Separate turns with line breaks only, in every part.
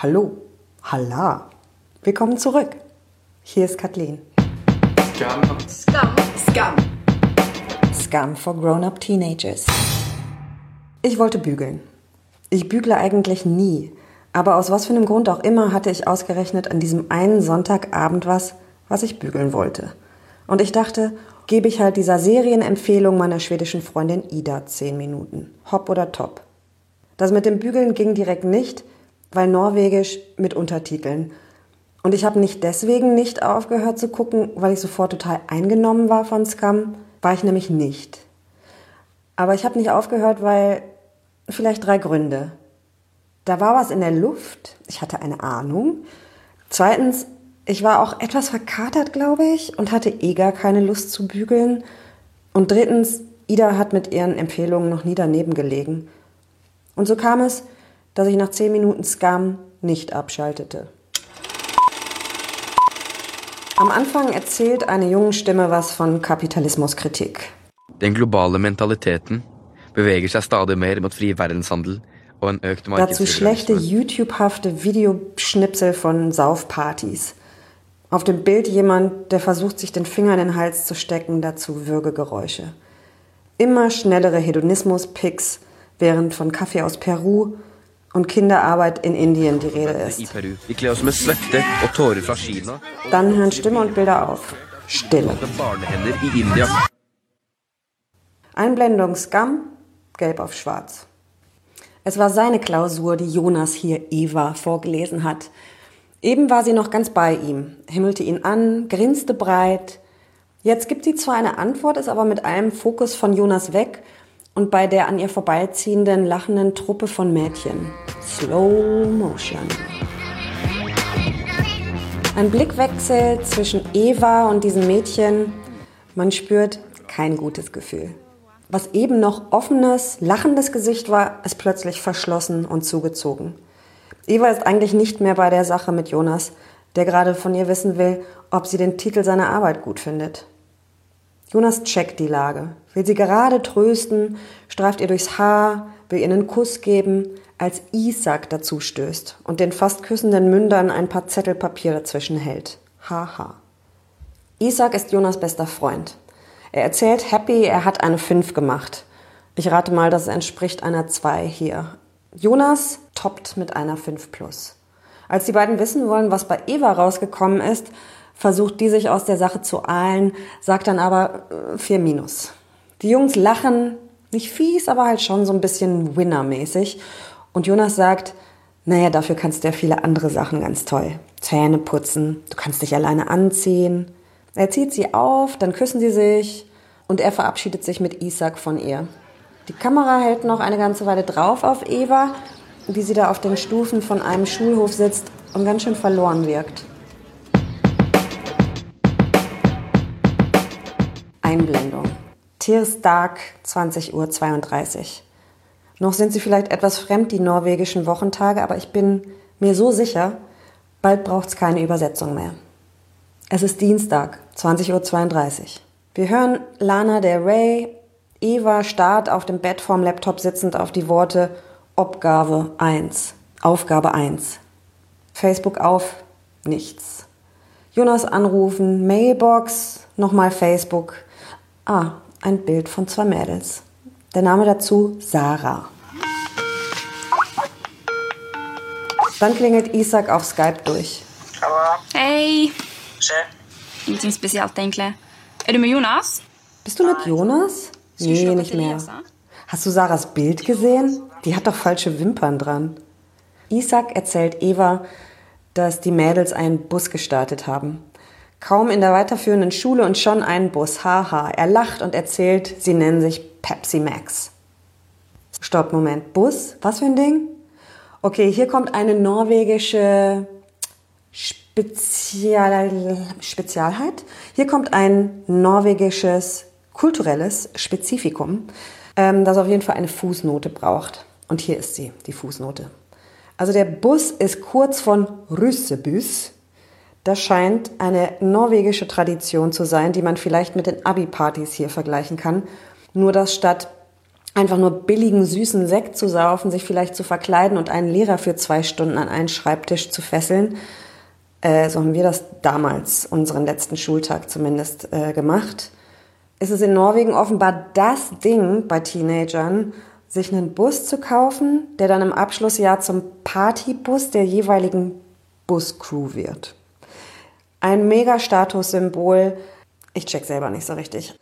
Hallo, Halla. Willkommen zurück. Hier ist Kathleen.
Scam.
Scum. Scum.
Scum for Grown-Up Teenagers. Ich wollte bügeln. Ich bügle eigentlich nie, aber aus was für einem Grund auch immer hatte ich ausgerechnet an diesem einen Sonntagabend was, was ich bügeln wollte. Und ich dachte, gebe ich halt dieser Serienempfehlung meiner schwedischen Freundin Ida 10 Minuten. Hopp oder top. Das mit dem Bügeln ging direkt nicht, weil Norwegisch mit Untertiteln. Und ich habe nicht deswegen nicht aufgehört zu gucken, weil ich sofort total eingenommen war von Scum. War ich nämlich nicht. Aber ich habe nicht aufgehört, weil vielleicht drei Gründe. Da war was in der Luft. Ich hatte eine Ahnung. Zweitens, ich war auch etwas verkatert, glaube ich, und hatte eh gar keine Lust zu bügeln. Und drittens, Ida hat mit ihren Empfehlungen noch nie daneben gelegen. Und so kam es, dass ich nach zehn Minuten Scam nicht abschaltete. Am Anfang erzählt eine junge Stimme was von Kapitalismuskritik.
Den globale mentaliteten beveger seg stadig mer mot fri verdenshandel en økt
Dazu schlechte. YouTube-hafte Videoschnipsel von Saufpartys. Auf dem Bild jemand, der versucht, sich den Finger in den Hals zu stecken, dazu Würgegeräusche. Immer schnellere Hedonismus-Pics, während von Kaffee aus Peru und Kinderarbeit in Indien die Rede ist. Dann hören Stimme und Bilder auf. Stille. Einblendung Scum, gelb auf schwarz. Es war seine Klausur, die Jonas hier Eva vorgelesen hat. Eben war sie noch ganz bei ihm, himmelte ihn an, grinste breit. Jetzt gibt sie zwar eine Antwort, ist aber mit allem Fokus von Jonas weg und bei der an ihr vorbeiziehenden, lachenden Truppe von Mädchen. Slow Motion. Ein Blickwechsel zwischen Eva und diesem Mädchen. Man spürt kein gutes Gefühl. Was eben noch offenes, lachendes Gesicht war, ist plötzlich verschlossen und zugezogen. Eva ist eigentlich nicht mehr bei der Sache mit Jonas, der gerade von ihr wissen will, ob sie den Titel seiner Arbeit gut findet. Jonas checkt die Lage, will sie gerade trösten, streift ihr durchs Haar, will ihr einen Kuss geben, als Isaac dazu stößt und den fast küssenden Mündern ein paar Zettel Papier dazwischen hält. Haha. Isaac ist Jonas bester Freund. Er erzählt Happy, er hat eine 5 gemacht. Ich rate mal, das entspricht einer 2 hier. Jonas toppt mit einer 5 plus. Als die beiden wissen wollen, was bei Eva rausgekommen ist, versucht die sich aus der Sache zu ahlen, sagt dann aber äh, 4 minus. Die Jungs lachen, nicht fies, aber halt schon so ein bisschen Winner-mäßig. Und Jonas sagt, naja, dafür kannst du ja viele andere Sachen ganz toll. Zähne putzen, du kannst dich alleine anziehen. Er zieht sie auf, dann küssen sie sich und er verabschiedet sich mit Isaac von ihr. Die Kamera hält noch eine ganze Weile drauf auf Eva, wie sie da auf den Stufen von einem Schulhof sitzt und ganz schön verloren wirkt. Einblendung. Tirsdag, 20.32 Uhr. Noch sind sie vielleicht etwas fremd, die norwegischen Wochentage, aber ich bin mir so sicher, bald braucht es keine Übersetzung mehr. Es ist Dienstag, 20.32 Uhr. Wir hören Lana Del Rey, Eva starrt auf dem Bett vorm Laptop sitzend auf die Worte Obgabe 1, Aufgabe 1. Facebook auf, nichts. Jonas anrufen, Mailbox, nochmal Facebook. Ah, ein Bild von zwei Mädels. Der Name dazu Sarah. Dann klingelt Isaac auf Skype durch.
Halla,
Hei.
skjer?
Ingenting spesielt, egentlig. Er du med Jonas?
Bist du mit Jonas? Nee, nicht mehr. Hast du Sarahs Bild gesehen? Die hat doch falsche Wimpern dran. Isaac erzählt Eva, dass die Mädels einen Bus gestartet haben. Kaum in der weiterführenden Schule und schon einen Bus. Haha. Er lacht und erzählt, sie nennen sich Pepsi Max. Stopp, Moment. Bus? Was für ein Ding? Okay, hier kommt eine norwegische Spezial Spezialheit. Hier kommt ein norwegisches kulturelles Spezifikum, ähm, das auf jeden Fall eine Fußnote braucht. Und hier ist sie, die Fußnote. Also der Bus ist kurz von Russebus. Das scheint eine norwegische Tradition zu sein, die man vielleicht mit den Abi-Partys hier vergleichen kann. Nur dass statt einfach nur billigen, süßen Sekt zu saufen, sich vielleicht zu verkleiden und einen Lehrer für zwei Stunden an einen Schreibtisch zu fesseln. Äh, so haben wir das damals, unseren letzten Schultag zumindest, äh, gemacht. Ist es in Norwegen offenbar das Ding bei Teenagern, sich einen Bus zu kaufen, der dann im Abschlussjahr zum Partybus der jeweiligen Buscrew wird. Ein Mega-Statussymbol. Ich check selber nicht so richtig.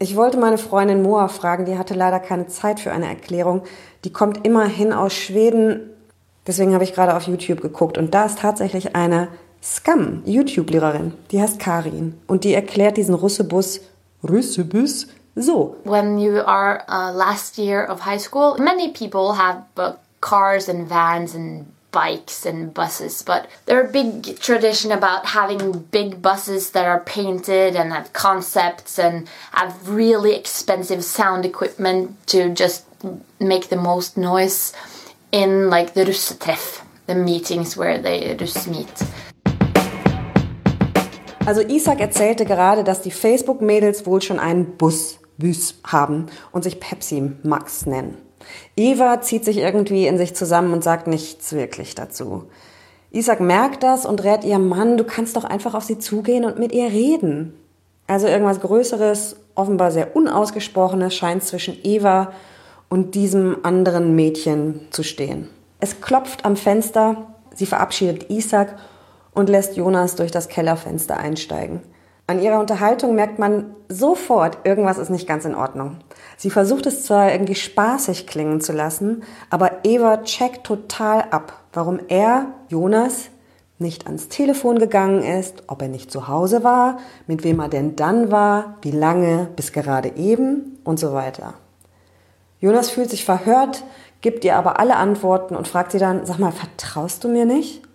Ich wollte meine Freundin Moa fragen, die hatte leider keine Zeit für eine Erklärung. Die kommt immerhin aus Schweden. Deswegen habe ich gerade auf YouTube geguckt und da ist tatsächlich eine Scam YouTube-Lehrerin, die heißt Karin und die erklärt diesen Russebus, Russebus so.
When you are uh, last year of high school, many people have uh, cars and vans and bikes and buses, but there are big tradition about having big buses that are painted and have concepts and have really expensive sound equipment to just make the most noise in like the russetreff, the meetings where they just meet.
Also Isaac erzählte gerade, dass die Facebook-Mädels wohl schon einen Bus, Bus haben und sich Pepsi Max nennen. Eva zieht sich irgendwie in sich zusammen und sagt nichts wirklich dazu. Isaac merkt das und rät ihr Mann, du kannst doch einfach auf sie zugehen und mit ihr reden. Also irgendwas Größeres, offenbar sehr Unausgesprochenes scheint zwischen Eva und diesem anderen Mädchen zu stehen. Es klopft am Fenster, sie verabschiedet Isaac und lässt Jonas durch das Kellerfenster einsteigen. An ihrer Unterhaltung merkt man sofort, irgendwas ist nicht ganz in Ordnung. Sie versucht es zwar irgendwie spaßig klingen zu lassen, aber Eva checkt total ab, warum er, Jonas, nicht ans Telefon gegangen ist, ob er nicht zu Hause war, mit wem er denn dann war, wie lange, bis gerade eben und so weiter. Jonas fühlt sich verhört, gibt ihr aber alle Antworten und fragt sie dann, sag mal, vertraust du mir nicht?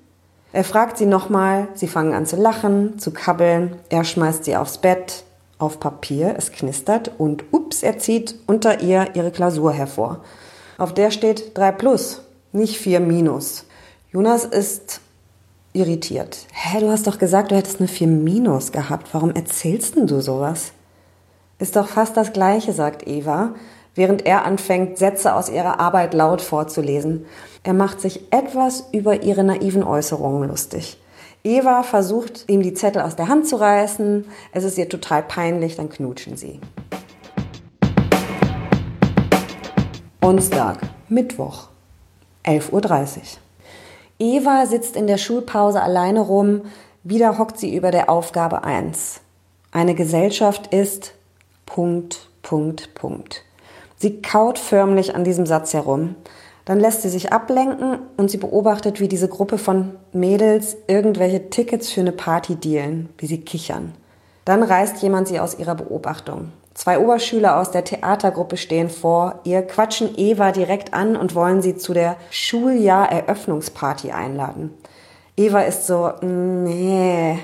Er fragt sie nochmal, sie fangen an zu lachen, zu kabbeln, er schmeißt sie aufs Bett, auf Papier, es knistert und ups, er zieht unter ihr ihre Klausur hervor. Auf der steht 3 plus, nicht 4 minus. Jonas ist irritiert. Hä, du hast doch gesagt, du hättest eine 4 minus gehabt. Warum erzählst denn du sowas? Ist doch fast das Gleiche, sagt Eva, während er anfängt, Sätze aus ihrer Arbeit laut vorzulesen. Er macht sich etwas über ihre naiven Äußerungen lustig. Eva versucht, ihm die Zettel aus der Hand zu reißen. Es ist ihr total peinlich, dann knutschen sie. Onsdag, Mittwoch, 11.30 Uhr. Eva sitzt in der Schulpause alleine rum. Wieder hockt sie über der Aufgabe 1. Eine Gesellschaft ist Punkt, Punkt, Punkt. Sie kaut förmlich an diesem Satz herum. Dann lässt sie sich ablenken und sie beobachtet, wie diese Gruppe von Mädels irgendwelche Tickets für eine Party dealen, wie sie kichern. Dann reißt jemand sie aus ihrer Beobachtung. Zwei Oberschüler aus der Theatergruppe stehen vor ihr, quatschen Eva direkt an und wollen sie zu der Schuljahr-Eröffnungsparty einladen. Eva ist so, nee,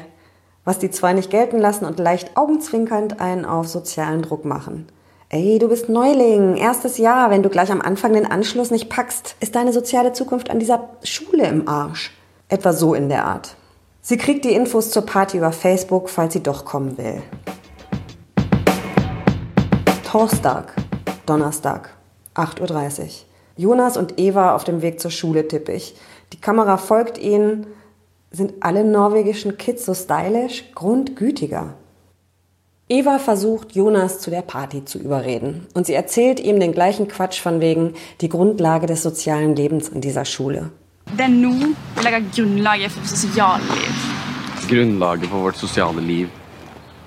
was die zwei nicht gelten lassen und leicht augenzwinkernd einen auf sozialen Druck machen. Ey, du bist Neuling, erstes Jahr. Wenn du gleich am Anfang den Anschluss nicht packst, ist deine soziale Zukunft an dieser Schule im Arsch. Etwa so in der Art. Sie kriegt die Infos zur Party über Facebook, falls sie doch kommen will. Torstag, Donnerstag, 8.30 Uhr. Jonas und Eva auf dem Weg zur Schule tippe ich. Die Kamera folgt ihnen. Sind alle norwegischen Kids so stylisch? Grundgütiger. Eva versucht, Jonas zu der Party zu überreden. Und sie erzählt ihm den gleichen Quatsch von wegen die Grundlage des sozialen Lebens in dieser Schule.
Det er nå vi legger grunnlaget for sosialliv.
Grunnlaget for vårt sosiale liv.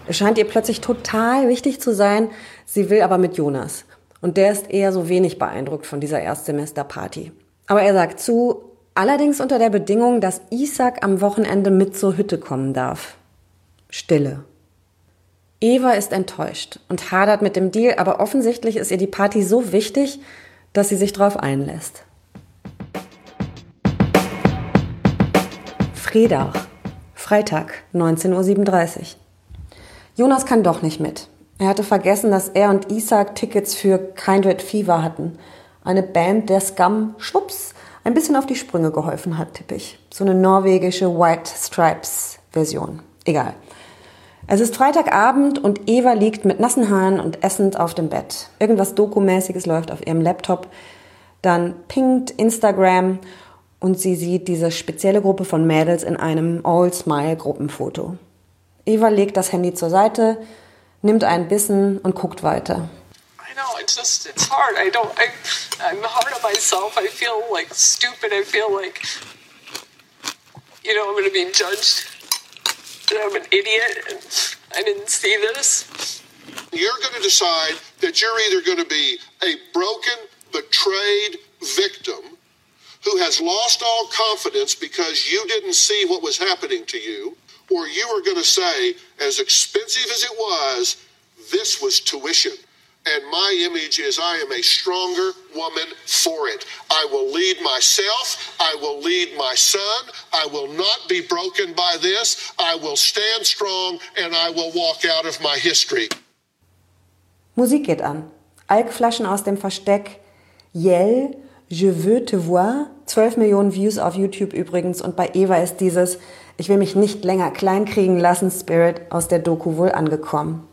Es scheint ihr plötzlich total wichtig zu sein, sie will aber mit Jonas. Und der ist eher so wenig beeindruckt von dieser Erstsemesterparty. Aber er sagt zu, allerdings unter der Bedingung, dass Isaac am Wochenende mit zur Hütte kommen darf. Stille. Eva ist enttäuscht und hadert mit dem Deal, aber offensichtlich ist ihr die Party so wichtig, dass sie sich darauf einlässt. Fredach, Freitag, 19.37 Uhr. Jonas kann doch nicht mit. Er hatte vergessen, dass er und Isaac Tickets für Kindred Fever hatten. Eine Band, der Scum, schwupps, ein bisschen auf die Sprünge geholfen hat, tippe ich. So eine norwegische White Stripes Version. Egal. Es ist Freitagabend und Eva liegt mit nassen Haaren und essend auf dem Bett. Irgendwas Dokumäßiges läuft auf ihrem Laptop. Dann pinkt Instagram und sie sieht diese spezielle Gruppe von Mädels in einem All-Smile-Gruppenfoto. Eva legt das Handy zur Seite, nimmt einen Bissen und guckt weiter.
I know it's just it's hard. I don't. I, I'm hard on myself. I feel like stupid. I feel like you know I'm to be judged. I'm an idiot and I didn't see this.
You're going to decide that you're either going to be a broken, betrayed victim who has lost all confidence because you didn't see what was happening to you, or you are going to say, as expensive as it was, this was tuition. And my image is I am a stronger woman for it. I will lead myself. I will lead my son. I will not be broken by this. I will stand strong and I will walk out of my history.
Musik geht an. Alkflaschen aus dem Versteck. Yell, Je veux te voir. 12 Millionen Views auf YouTube übrigens. Und bei Eva ist dieses Ich will mich nicht länger kleinkriegen lassen Spirit aus der Doku wohl angekommen.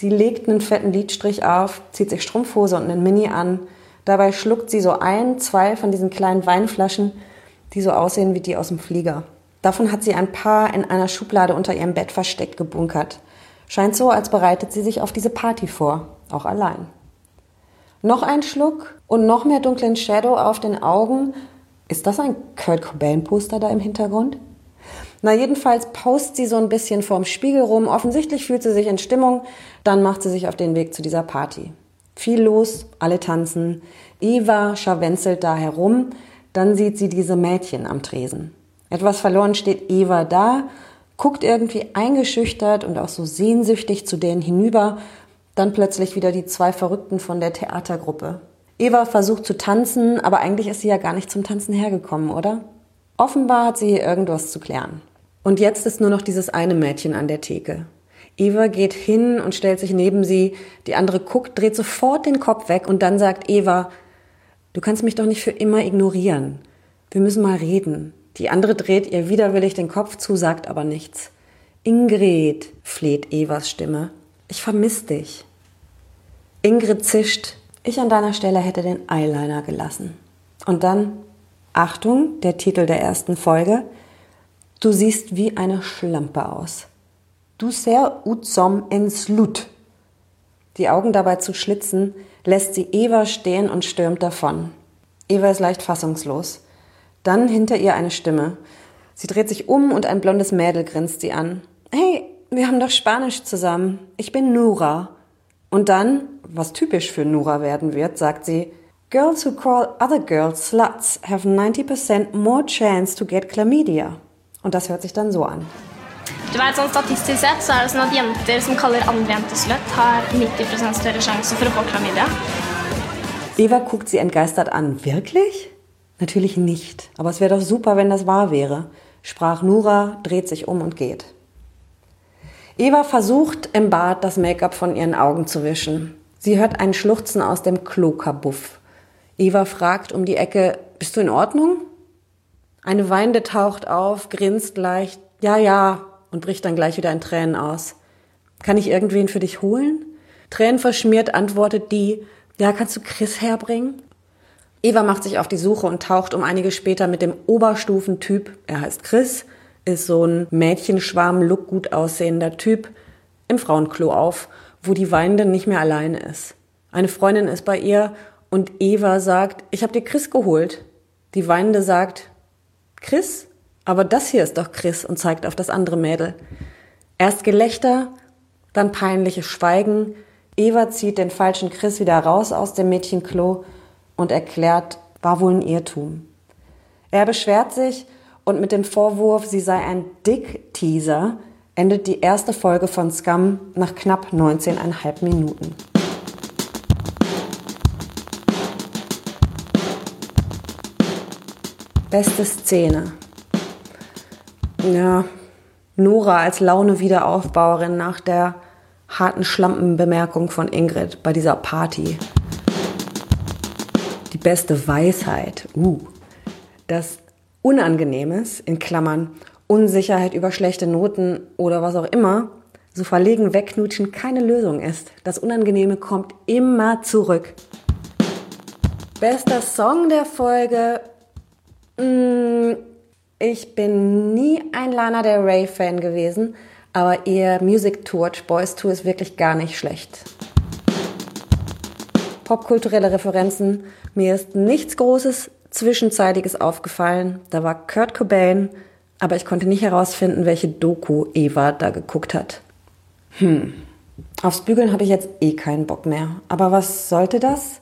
Sie legt einen fetten Lidstrich auf, zieht sich Strumpfhose und einen Mini an. Dabei schluckt sie so ein, zwei von diesen kleinen Weinflaschen, die so aussehen wie die aus dem Flieger. Davon hat sie ein paar in einer Schublade unter ihrem Bett versteckt gebunkert. Scheint so, als bereitet sie sich auf diese Party vor, auch allein. Noch ein Schluck und noch mehr dunklen Shadow auf den Augen. Ist das ein Kurt Cobain Poster da im Hintergrund? Na, jedenfalls paust sie so ein bisschen vorm Spiegel rum. Offensichtlich fühlt sie sich in Stimmung. Dann macht sie sich auf den Weg zu dieser Party. Viel los, alle tanzen. Eva scharwenzelt da herum. Dann sieht sie diese Mädchen am Tresen. Etwas verloren steht Eva da, guckt irgendwie eingeschüchtert und auch so sehnsüchtig zu denen hinüber. Dann plötzlich wieder die zwei Verrückten von der Theatergruppe. Eva versucht zu tanzen, aber eigentlich ist sie ja gar nicht zum Tanzen hergekommen, oder? Offenbar hat sie hier irgendwas zu klären. Und jetzt ist nur noch dieses eine Mädchen an der Theke. Eva geht hin und stellt sich neben sie. Die andere guckt, dreht sofort den Kopf weg und dann sagt Eva, du kannst mich doch nicht für immer ignorieren. Wir müssen mal reden. Die andere dreht ihr widerwillig den Kopf zu, sagt aber nichts. Ingrid, fleht Evas Stimme. Ich vermiss dich. Ingrid zischt. Ich an deiner Stelle hätte den Eyeliner gelassen. Und dann, Achtung, der Titel der ersten Folge, Du siehst wie eine Schlampe aus. Du ser utsom en slut. Die Augen dabei zu schlitzen, lässt sie Eva stehen und stürmt davon. Eva ist leicht fassungslos. Dann hinter ihr eine Stimme. Sie dreht sich um und ein blondes Mädel grinst sie an. Hey, wir haben doch Spanisch zusammen. Ich bin Nura. Und dann, was typisch für Nura werden wird, sagt sie, Girls who call other girls sluts have 90% more chance to get chlamydia. Und das hört sich dann so an.
Du vet, sånn Statistisk sett så er det sånn at jenter som kaller andre jenter sløtt, har 90 større sjanse for å få klamydia.
Eva guckt sie entgeistert an. Wirklich? Natürlich nicht. Aber es wäre doch super, wenn das wahr wäre, sprach Nura, dreht sich um und geht. Eva versucht im Bad das Make-up von ihren Augen zu wischen. Sie hört ein Schluchzen aus dem Klokabuff. Eva fragt um die Ecke, bist du in Ordnung? Eine Weinende taucht auf, grinst leicht, ja, ja, und bricht dann gleich wieder in Tränen aus. Kann ich irgendwen für dich holen? Tränen verschmiert antwortet die, ja, kannst du Chris herbringen? Eva macht sich auf die Suche und taucht um einige später mit dem Oberstufentyp, er heißt Chris, ist so ein Mädchenschwarm-Look gut aussehender Typ, im Frauenklo auf, wo die Weinende nicht mehr alleine ist. Eine Freundin ist bei ihr und Eva sagt, ich habe dir Chris geholt. Die Weinende sagt, Chris? Aber das hier ist doch Chris und zeigt auf das andere Mädel. Erst Gelächter, dann peinliches Schweigen. Eva zieht den falschen Chris wieder raus aus dem Mädchenklo und erklärt, war wohl ein Irrtum. Er beschwert sich und mit dem Vorwurf, sie sei ein Dick-Teaser, endet die erste Folge von Scum nach knapp 19,5 Minuten. Beste Szene. Ja, Nora als Laune-Wiederaufbauerin nach der harten Schlampenbemerkung von Ingrid bei dieser Party. Die beste Weisheit. Uh. Das Unangenehmes, in Klammern, Unsicherheit über schlechte Noten oder was auch immer, so verlegen wegknutschen keine Lösung ist. Das Unangenehme kommt immer zurück. Bester Song der Folge. Mm, ich bin nie ein Lana Del Rey Fan gewesen, aber ihr Music Torch Boys Tour ist wirklich gar nicht schlecht. Popkulturelle Referenzen. Mir ist nichts Großes Zwischenzeitiges aufgefallen. Da war Kurt Cobain, aber ich konnte nicht herausfinden, welche Doku Eva da geguckt hat. Hm. Aufs Bügeln habe ich jetzt eh keinen Bock mehr. Aber was sollte das?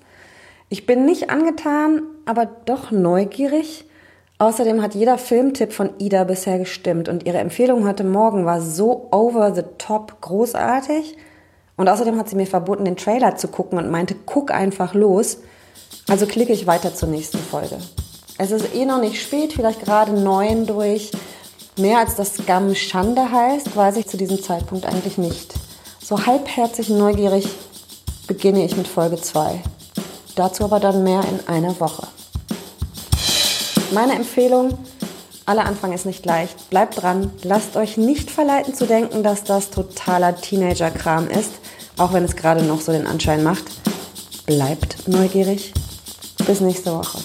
Ich bin nicht angetan, aber doch neugierig. Außerdem hat jeder Filmtipp von Ida bisher gestimmt und ihre Empfehlung heute Morgen war so over the top großartig. Und außerdem hat sie mir verboten, den Trailer zu gucken und meinte, guck einfach los. Also klicke ich weiter zur nächsten Folge. Es ist eh noch nicht spät, vielleicht gerade neun durch. Mehr als das Scam Schande heißt, weiß ich zu diesem Zeitpunkt eigentlich nicht. So halbherzig neugierig beginne ich mit Folge 2. Dazu aber dann mehr in einer Woche. Meine Empfehlung, aller Anfang ist nicht leicht. Bleibt dran, lasst euch nicht verleiten zu denken, dass das totaler Teenager-Kram ist, auch wenn es gerade noch so den Anschein macht. Bleibt neugierig. Bis nächste Woche.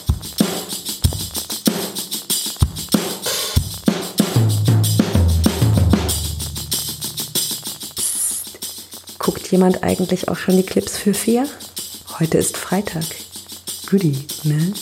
Guckt jemand eigentlich auch schon die Clips für vier? Heute ist Freitag. Goodie, ne?